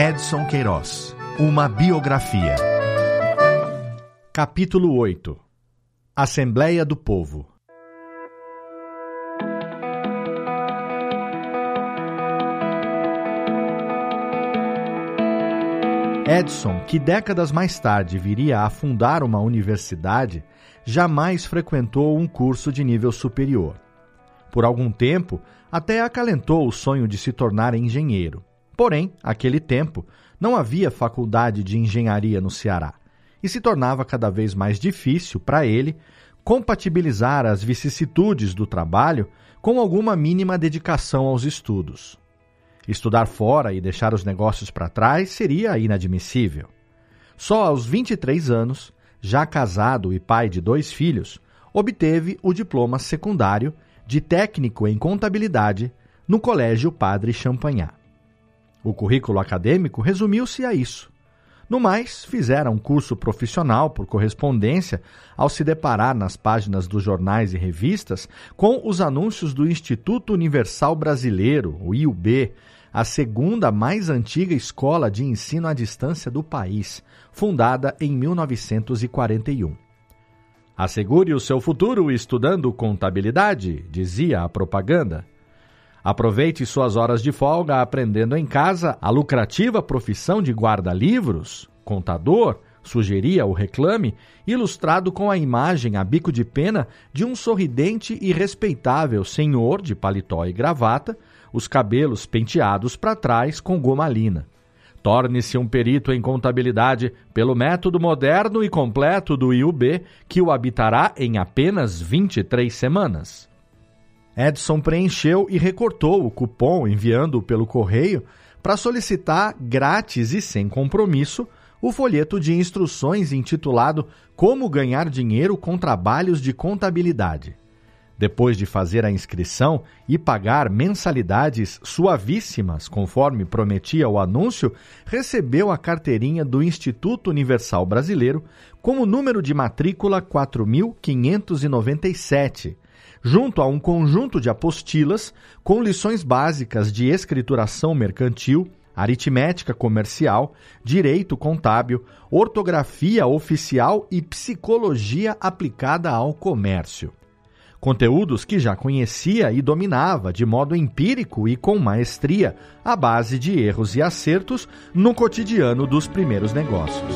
Edson Queiroz Uma biografia. Capítulo 8 Assembleia do Povo Edson, que décadas mais tarde viria a fundar uma universidade, jamais frequentou um curso de nível superior. Por algum tempo, até acalentou o sonho de se tornar engenheiro. Porém, aquele tempo, não havia faculdade de engenharia no Ceará e se tornava cada vez mais difícil para ele compatibilizar as vicissitudes do trabalho com alguma mínima dedicação aos estudos. Estudar fora e deixar os negócios para trás seria inadmissível. Só aos 23 anos, já casado e pai de dois filhos, obteve o diploma secundário de técnico em contabilidade no Colégio Padre Champagnat. O currículo acadêmico resumiu-se a isso. No mais, fizera um curso profissional por correspondência ao se deparar nas páginas dos jornais e revistas com os anúncios do Instituto Universal Brasileiro, o IUB, a segunda mais antiga escola de ensino à distância do país, fundada em 1941. Assegure o seu futuro estudando contabilidade, dizia a propaganda. Aproveite suas horas de folga aprendendo em casa a lucrativa profissão de guarda-livros, contador, sugeria o reclame, ilustrado com a imagem a bico de pena de um sorridente e respeitável senhor de paletó e gravata, os cabelos penteados para trás com gomalina. Torne-se um perito em contabilidade pelo método moderno e completo do IUB, que o habitará em apenas 23 semanas. Edson preencheu e recortou o cupom enviando-o pelo correio para solicitar grátis e sem compromisso o folheto de instruções intitulado Como ganhar dinheiro com trabalhos de contabilidade. Depois de fazer a inscrição e pagar mensalidades suavíssimas, conforme prometia o anúncio, recebeu a carteirinha do Instituto Universal Brasileiro como número de matrícula 4597, junto a um conjunto de apostilas com lições básicas de escrituração mercantil, aritmética comercial, direito contábil, ortografia oficial e psicologia aplicada ao comércio conteúdos que já conhecia e dominava de modo empírico e com maestria, à base de erros e acertos no cotidiano dos primeiros negócios.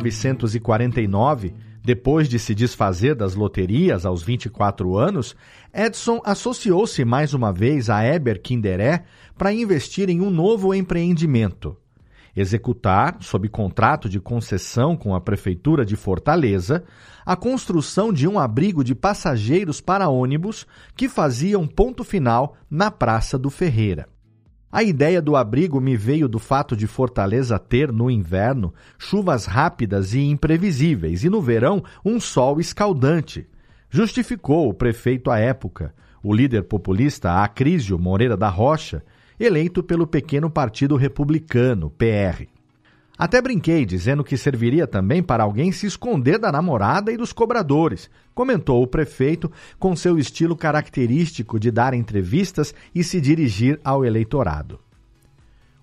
1949, depois de se desfazer das loterias aos 24 anos, Edson associou-se mais uma vez a Eber Kinderé para investir em um novo empreendimento. Executar, sob contrato de concessão com a Prefeitura de Fortaleza, a construção de um abrigo de passageiros para ônibus que fazia um ponto final na Praça do Ferreira. A ideia do abrigo me veio do fato de Fortaleza ter, no inverno, chuvas rápidas e imprevisíveis e no verão um sol escaldante. Justificou o prefeito à época, o líder populista Acrísio Moreira da Rocha, eleito pelo pequeno Partido Republicano, PR. Até brinquei dizendo que serviria também para alguém se esconder da namorada e dos cobradores, comentou o prefeito com seu estilo característico de dar entrevistas e se dirigir ao eleitorado.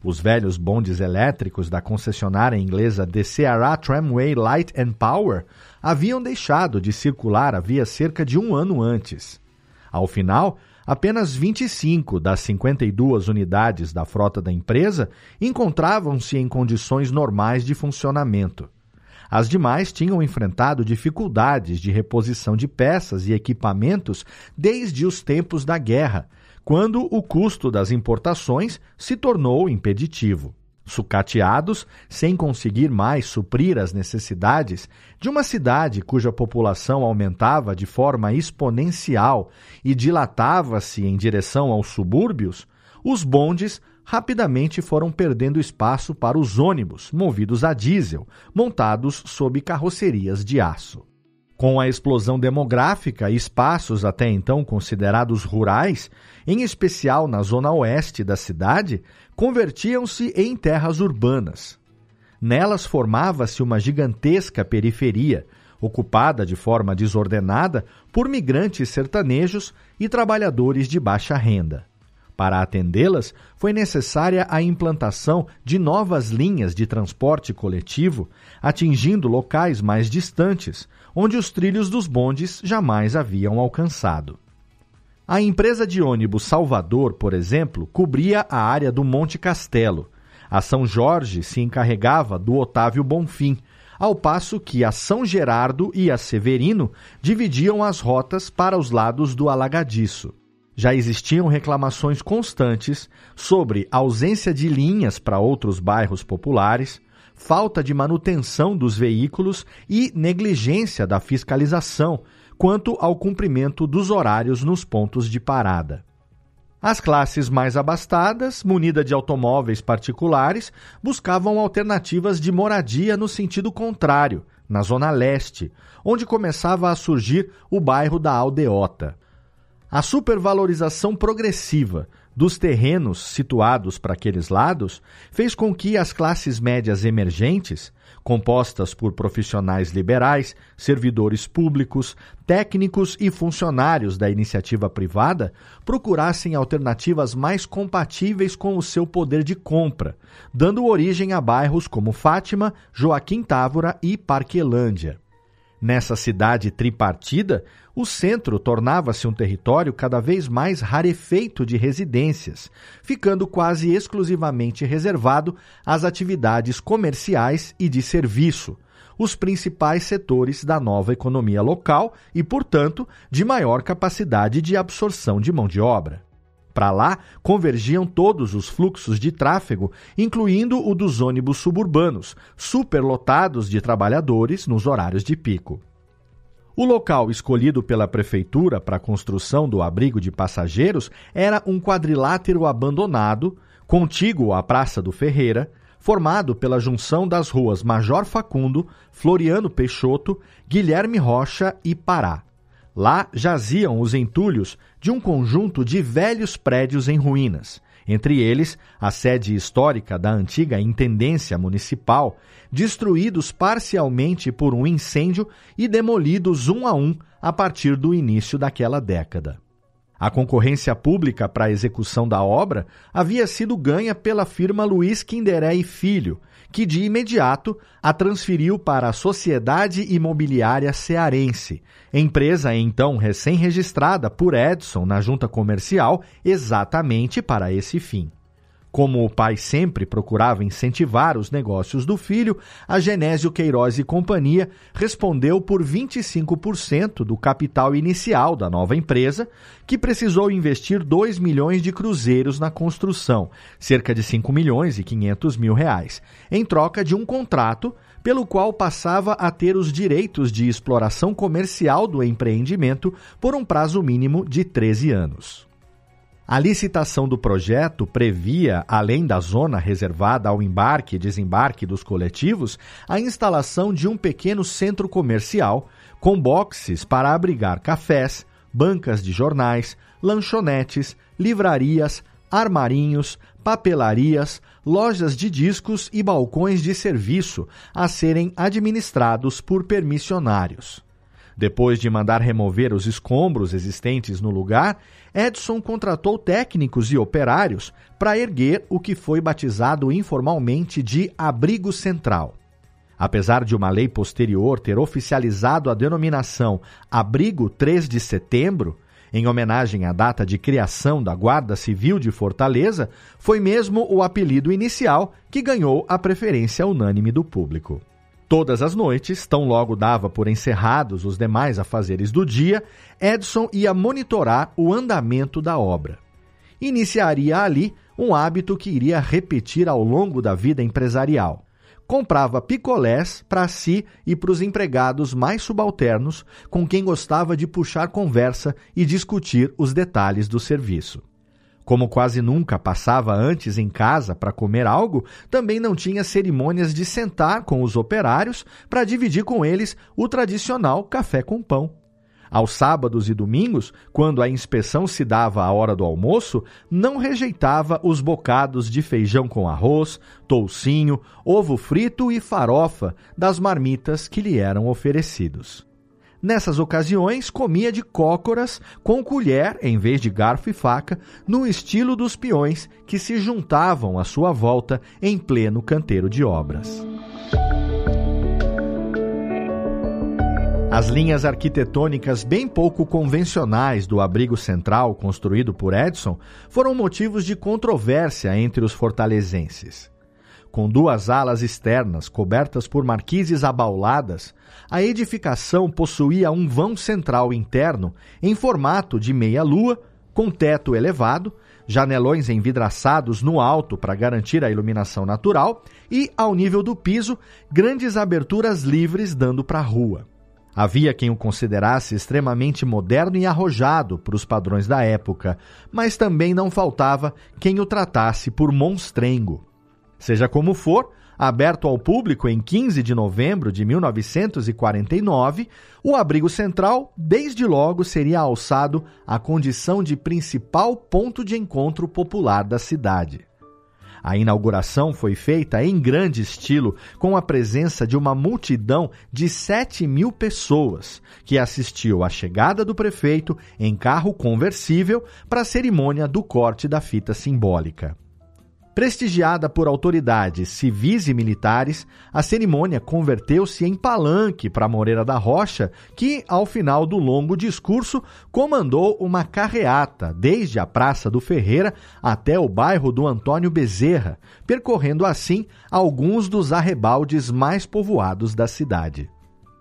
Os velhos bondes elétricos da concessionária inglesa The Ceará Tramway Light and Power haviam deixado de circular havia cerca de um ano antes. Ao final, apenas 25 das 52 unidades da frota da empresa encontravam-se em condições normais de funcionamento. As demais tinham enfrentado dificuldades de reposição de peças e equipamentos desde os tempos da guerra, quando o custo das importações se tornou impeditivo sucateados, sem conseguir mais suprir as necessidades de uma cidade cuja população aumentava de forma exponencial e dilatava-se em direção aos subúrbios, os bondes rapidamente foram perdendo espaço para os ônibus, movidos a diesel, montados sob carrocerias de aço. Com a explosão demográfica, espaços até então considerados rurais, em especial na zona oeste da cidade, convertiam-se em terras urbanas. nelas formava-se uma gigantesca periferia, ocupada de forma desordenada por migrantes sertanejos e trabalhadores de baixa renda. Para atendê-las, foi necessária a implantação de novas linhas de transporte coletivo, atingindo locais mais distantes, onde os trilhos dos bondes jamais haviam alcançado. A empresa de ônibus Salvador, por exemplo, cobria a área do Monte Castelo. A São Jorge se encarregava do Otávio Bonfim, ao passo que a São Gerardo e a Severino dividiam as rotas para os lados do Alagadiço. Já existiam reclamações constantes sobre ausência de linhas para outros bairros populares, falta de manutenção dos veículos e negligência da fiscalização, quanto ao cumprimento dos horários nos pontos de parada. As classes mais abastadas, munidas de automóveis particulares, buscavam alternativas de moradia no sentido contrário, na Zona Leste, onde começava a surgir o bairro da Aldeota. A supervalorização progressiva dos terrenos situados para aqueles lados fez com que as classes médias emergentes, compostas por profissionais liberais, servidores públicos, técnicos e funcionários da iniciativa privada, procurassem alternativas mais compatíveis com o seu poder de compra, dando origem a bairros como Fátima, Joaquim Távora e Parquelândia. Nessa cidade tripartida, o centro tornava-se um território cada vez mais rarefeito de residências, ficando quase exclusivamente reservado às atividades comerciais e de serviço, os principais setores da nova economia local e, portanto, de maior capacidade de absorção de mão de obra. Para lá convergiam todos os fluxos de tráfego, incluindo o dos ônibus suburbanos, superlotados de trabalhadores nos horários de pico. O local escolhido pela prefeitura para a construção do abrigo de passageiros era um quadrilátero abandonado, contíguo à Praça do Ferreira, formado pela junção das ruas Major Facundo, Floriano Peixoto, Guilherme Rocha e Pará. Lá jaziam os entulhos de um conjunto de velhos prédios em ruínas, entre eles a sede histórica da antiga Intendência Municipal, destruídos parcialmente por um incêndio e demolidos um a um a partir do início daquela década. A concorrência pública para a execução da obra havia sido ganha pela firma Luiz Quinderé e Filho, que de imediato a transferiu para a Sociedade Imobiliária Cearense, empresa então recém-registrada por Edson na junta comercial exatamente para esse fim. Como o pai sempre procurava incentivar os negócios do filho, a Genésio Queiroz e Companhia respondeu por 25% do capital inicial da nova empresa, que precisou investir 2 milhões de cruzeiros na construção, cerca de 5 milhões e 500 mil reais, em troca de um contrato pelo qual passava a ter os direitos de exploração comercial do empreendimento por um prazo mínimo de 13 anos. A licitação do projeto previa, além da zona reservada ao embarque e desembarque dos coletivos, a instalação de um pequeno centro comercial com boxes para abrigar cafés, bancas de jornais, lanchonetes, livrarias, armarinhos, papelarias, lojas de discos e balcões de serviço a serem administrados por permissionários. Depois de mandar remover os escombros existentes no lugar, Edson contratou técnicos e operários para erguer o que foi batizado informalmente de Abrigo Central. Apesar de uma lei posterior ter oficializado a denominação Abrigo 3 de Setembro, em homenagem à data de criação da Guarda Civil de Fortaleza, foi mesmo o apelido inicial que ganhou a preferência unânime do público. Todas as noites, tão logo dava por encerrados os demais afazeres do dia, Edson ia monitorar o andamento da obra. Iniciaria ali um hábito que iria repetir ao longo da vida empresarial. Comprava picolés para si e para os empregados mais subalternos, com quem gostava de puxar conversa e discutir os detalhes do serviço. Como quase nunca passava antes em casa para comer algo, também não tinha cerimônias de sentar com os operários para dividir com eles o tradicional café com pão. Aos sábados e domingos, quando a inspeção se dava à hora do almoço, não rejeitava os bocados de feijão com arroz, toucinho, ovo frito e farofa das marmitas que lhe eram oferecidos. Nessas ocasiões, comia de cócoras com colher em vez de garfo e faca, no estilo dos peões que se juntavam à sua volta em pleno canteiro de obras. As linhas arquitetônicas bem pouco convencionais do abrigo central construído por Edson foram motivos de controvérsia entre os fortalezenses. Com duas alas externas cobertas por marquises abauladas, a edificação possuía um vão central interno em formato de meia-lua, com teto elevado, janelões envidraçados no alto para garantir a iluminação natural e, ao nível do piso, grandes aberturas livres dando para a rua. Havia quem o considerasse extremamente moderno e arrojado para os padrões da época, mas também não faltava quem o tratasse por monstrengo. Seja como for, aberto ao público em 15 de novembro de 1949, o abrigo central, desde logo, seria alçado à condição de principal ponto de encontro popular da cidade. A inauguração foi feita em grande estilo, com a presença de uma multidão de 7 mil pessoas, que assistiu à chegada do prefeito em carro conversível para a cerimônia do corte da fita simbólica. Prestigiada por autoridades civis e militares, a cerimônia converteu-se em palanque para Moreira da Rocha, que, ao final do longo discurso, comandou uma carreata desde a Praça do Ferreira até o bairro do Antônio Bezerra, percorrendo assim alguns dos arrebaldes mais povoados da cidade.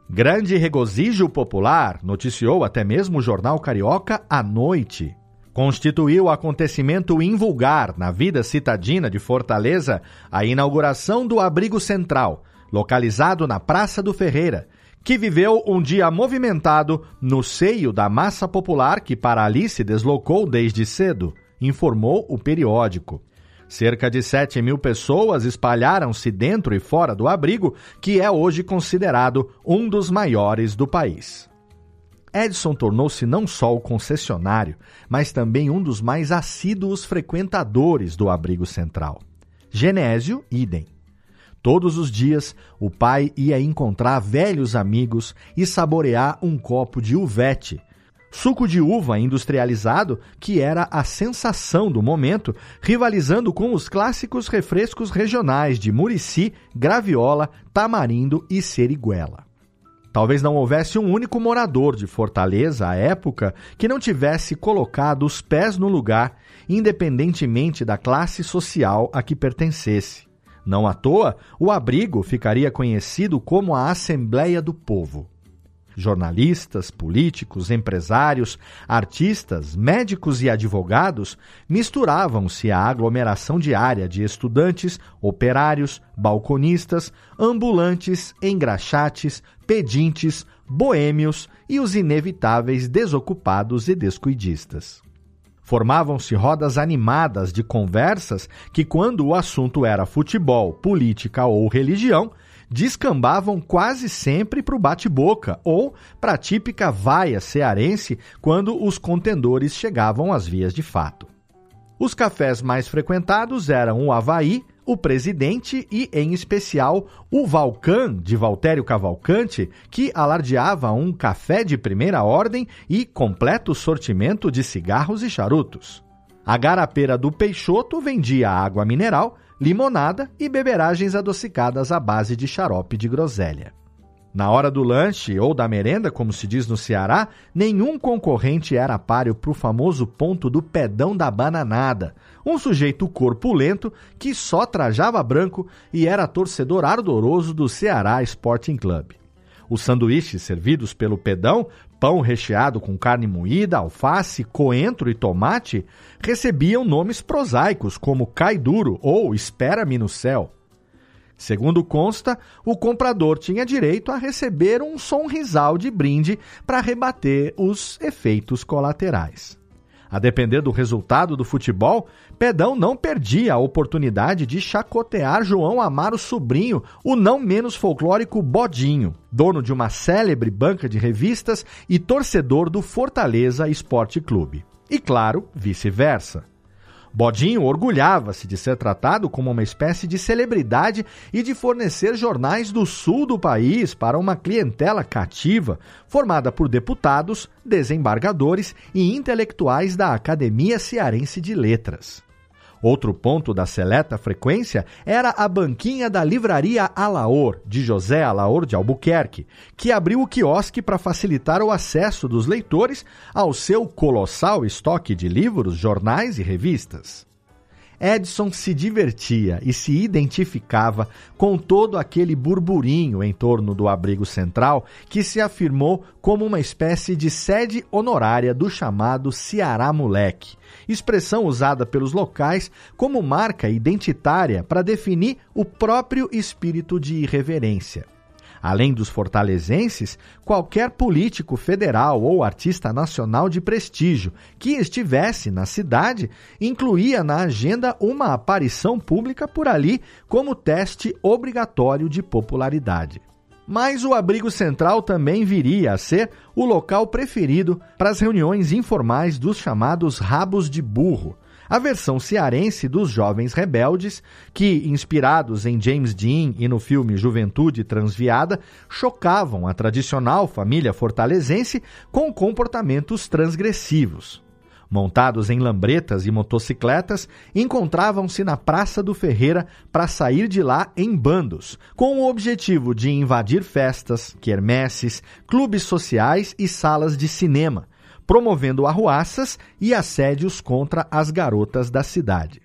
Grande regozijo popular, noticiou até mesmo o jornal carioca à noite constituiu acontecimento invulgar na vida citadina de Fortaleza a inauguração do Abrigo Central, localizado na Praça do Ferreira, que viveu um dia movimentado no seio da massa popular que para ali se deslocou desde cedo, informou o periódico. Cerca de 7 mil pessoas espalharam-se dentro e fora do abrigo, que é hoje considerado um dos maiores do país. Edson tornou-se não só o concessionário, mas também um dos mais assíduos frequentadores do abrigo central. Genésio, idem. Todos os dias, o pai ia encontrar velhos amigos e saborear um copo de uvete, suco de uva industrializado que era a sensação do momento, rivalizando com os clássicos refrescos regionais de Murici, Graviola, Tamarindo e Seriguela. Talvez não houvesse um único morador de Fortaleza à época que não tivesse colocado os pés no lugar, independentemente da classe social a que pertencesse. Não à toa, o abrigo ficaria conhecido como a Assembleia do Povo. Jornalistas, políticos, empresários, artistas, médicos e advogados misturavam-se à aglomeração diária de estudantes, operários, balconistas, ambulantes, engraxates, pedintes, boêmios e os inevitáveis desocupados e descuidistas. Formavam-se rodas animadas de conversas que, quando o assunto era futebol, política ou religião, descambavam quase sempre para o bate-boca ou para a típica vaia cearense quando os contendores chegavam às vias de fato. Os cafés mais frequentados eram o Havaí, o Presidente e, em especial, o Valcan, de Valtério Cavalcante, que alardeava um café de primeira ordem e completo sortimento de cigarros e charutos. A garapeira do Peixoto vendia água mineral limonada e beberagens adocicadas à base de xarope de groselha. Na hora do lanche ou da merenda, como se diz no Ceará, nenhum concorrente era páreo para o famoso ponto do pedão da bananada, um sujeito corpulento que só trajava branco e era torcedor ardoroso do Ceará Sporting Club. Os sanduíches servidos pelo pedão, pão recheado com carne moída, alface, coentro e tomate, recebiam nomes prosaicos como cai duro ou espera-me no céu. Segundo consta, o comprador tinha direito a receber um sonrisal de brinde para rebater os efeitos colaterais. A depender do resultado do futebol, Pedão não perdia a oportunidade de chacotear João Amaro Sobrinho, o não menos folclórico Bodinho, dono de uma célebre banca de revistas e torcedor do Fortaleza Esporte Clube. E claro, vice-versa. Bodinho orgulhava-se de ser tratado como uma espécie de celebridade e de fornecer jornais do sul do país para uma clientela cativa, formada por deputados, desembargadores e intelectuais da Academia Cearense de Letras. Outro ponto da seleta frequência era a banquinha da livraria Alaor, de José Alaor de Albuquerque, que abriu o quiosque para facilitar o acesso dos leitores ao seu colossal estoque de livros, jornais e revistas. Edson se divertia e se identificava com todo aquele burburinho em torno do abrigo central que se afirmou como uma espécie de sede honorária do chamado Ceará Moleque, expressão usada pelos locais como marca identitária para definir o próprio espírito de irreverência. Além dos fortalezenses, qualquer político federal ou artista nacional de prestígio que estivesse na cidade incluía na agenda uma aparição pública por ali como teste obrigatório de popularidade. Mas o abrigo central também viria a ser o local preferido para as reuniões informais dos chamados rabos de burro, a versão cearense dos Jovens Rebeldes, que, inspirados em James Dean e no filme Juventude Transviada, chocavam a tradicional família fortalezense com comportamentos transgressivos. Montados em lambretas e motocicletas, encontravam-se na Praça do Ferreira para sair de lá em bandos, com o objetivo de invadir festas, quermesses, clubes sociais e salas de cinema, promovendo arruaças e assédios contra as garotas da cidade.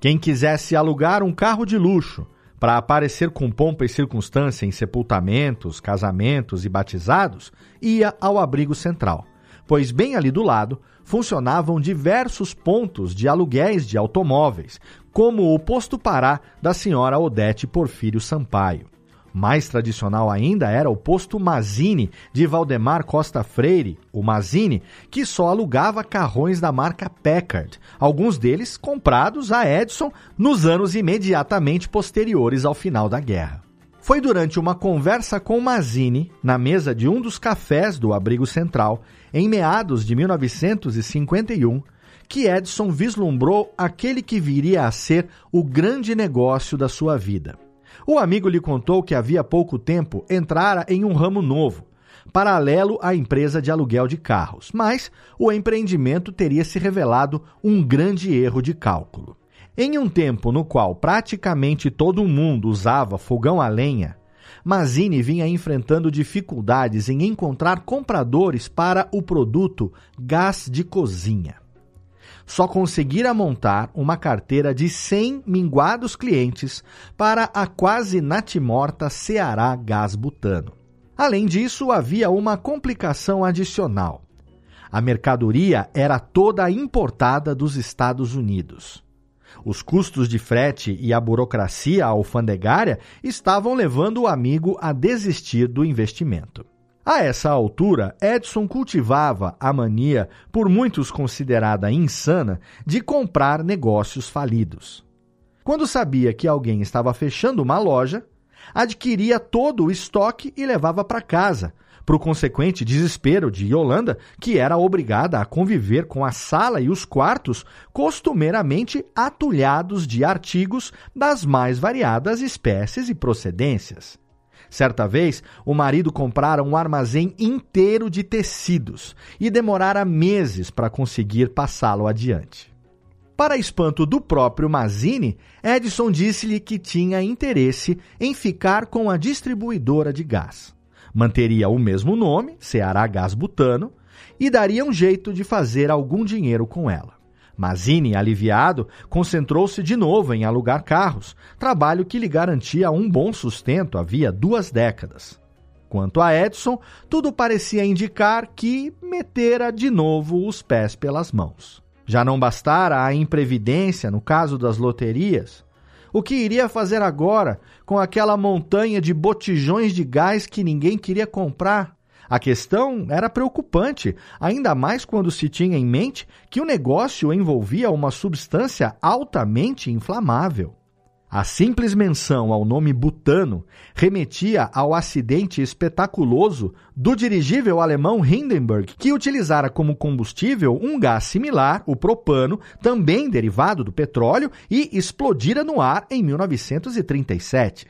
Quem quisesse alugar um carro de luxo para aparecer com pompa e circunstância em sepultamentos, casamentos e batizados, ia ao abrigo central, pois bem ali do lado funcionavam diversos pontos de aluguéis de automóveis, como o posto Pará da senhora Odete Porfírio Sampaio. Mais tradicional ainda era o posto Mazini de Valdemar Costa Freire, o Mazini, que só alugava carrões da marca Packard, alguns deles comprados a Edson nos anos imediatamente posteriores ao final da guerra. Foi durante uma conversa com Mazini, na mesa de um dos cafés do Abrigo Central, em meados de 1951, que Edson vislumbrou aquele que viria a ser o grande negócio da sua vida. O amigo lhe contou que havia pouco tempo entrara em um ramo novo, paralelo à empresa de aluguel de carros, mas o empreendimento teria se revelado um grande erro de cálculo. Em um tempo no qual praticamente todo mundo usava fogão a lenha, Mazini vinha enfrentando dificuldades em encontrar compradores para o produto gás de cozinha só conseguira montar uma carteira de 100 minguados clientes para a quase natimorta Ceará Gás Butano. Além disso, havia uma complicação adicional. A mercadoria era toda importada dos Estados Unidos. Os custos de frete e a burocracia alfandegária estavam levando o amigo a desistir do investimento. A essa altura, Edson cultivava a mania, por muitos considerada insana, de comprar negócios falidos. Quando sabia que alguém estava fechando uma loja, adquiria todo o estoque e levava para casa, para o consequente desespero de Yolanda, que era obrigada a conviver com a sala e os quartos costumeiramente atulhados de artigos das mais variadas espécies e procedências. Certa vez, o marido comprara um armazém inteiro de tecidos e demorara meses para conseguir passá-lo adiante. Para espanto do próprio Mazini, Edson disse-lhe que tinha interesse em ficar com a distribuidora de gás. Manteria o mesmo nome, Ceará Gás Butano, e daria um jeito de fazer algum dinheiro com ela. Mazini, aliviado, concentrou-se de novo em alugar carros, trabalho que lhe garantia um bom sustento havia duas décadas. Quanto a Edson, tudo parecia indicar que metera de novo os pés pelas mãos. Já não bastara a imprevidência no caso das loterias. O que iria fazer agora com aquela montanha de botijões de gás que ninguém queria comprar? A questão era preocupante, ainda mais quando se tinha em mente que o negócio envolvia uma substância altamente inflamável. A simples menção ao nome butano remetia ao acidente espetaculoso do dirigível alemão Hindenburg, que utilizara como combustível um gás similar, o propano, também derivado do petróleo, e explodira no ar em 1937.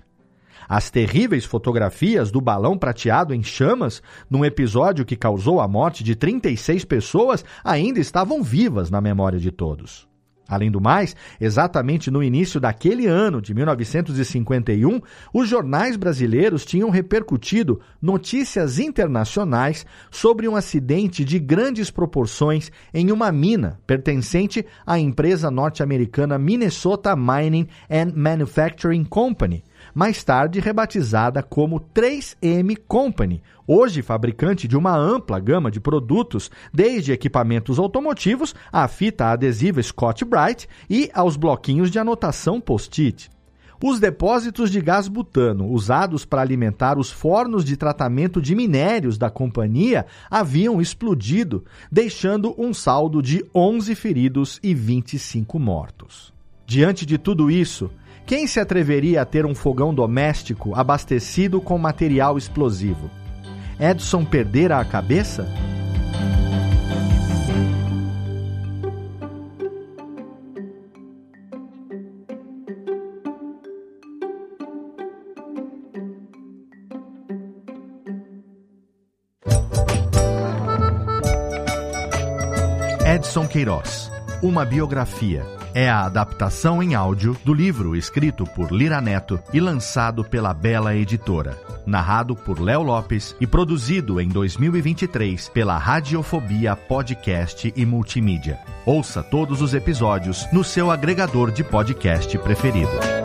As terríveis fotografias do balão prateado em chamas, num episódio que causou a morte de 36 pessoas, ainda estavam vivas na memória de todos. Além do mais, exatamente no início daquele ano de 1951, os jornais brasileiros tinham repercutido notícias internacionais sobre um acidente de grandes proporções em uma mina pertencente à empresa norte-americana Minnesota Mining and Manufacturing Company, mais tarde rebatizada como 3M Company, hoje fabricante de uma ampla gama de produtos, desde equipamentos automotivos à fita adesiva Scott Bright e aos bloquinhos de anotação post-it. Os depósitos de gás butano usados para alimentar os fornos de tratamento de minérios da companhia haviam explodido, deixando um saldo de 11 feridos e 25 mortos. Diante de tudo isso, quem se atreveria a ter um fogão doméstico abastecido com material explosivo? Edson perdera a cabeça? Edson Queiroz, uma biografia é a adaptação em áudio do livro escrito por Lira Neto e lançado pela Bela Editora. Narrado por Léo Lopes e produzido em 2023 pela Radiofobia Podcast e Multimídia. Ouça todos os episódios no seu agregador de podcast preferido.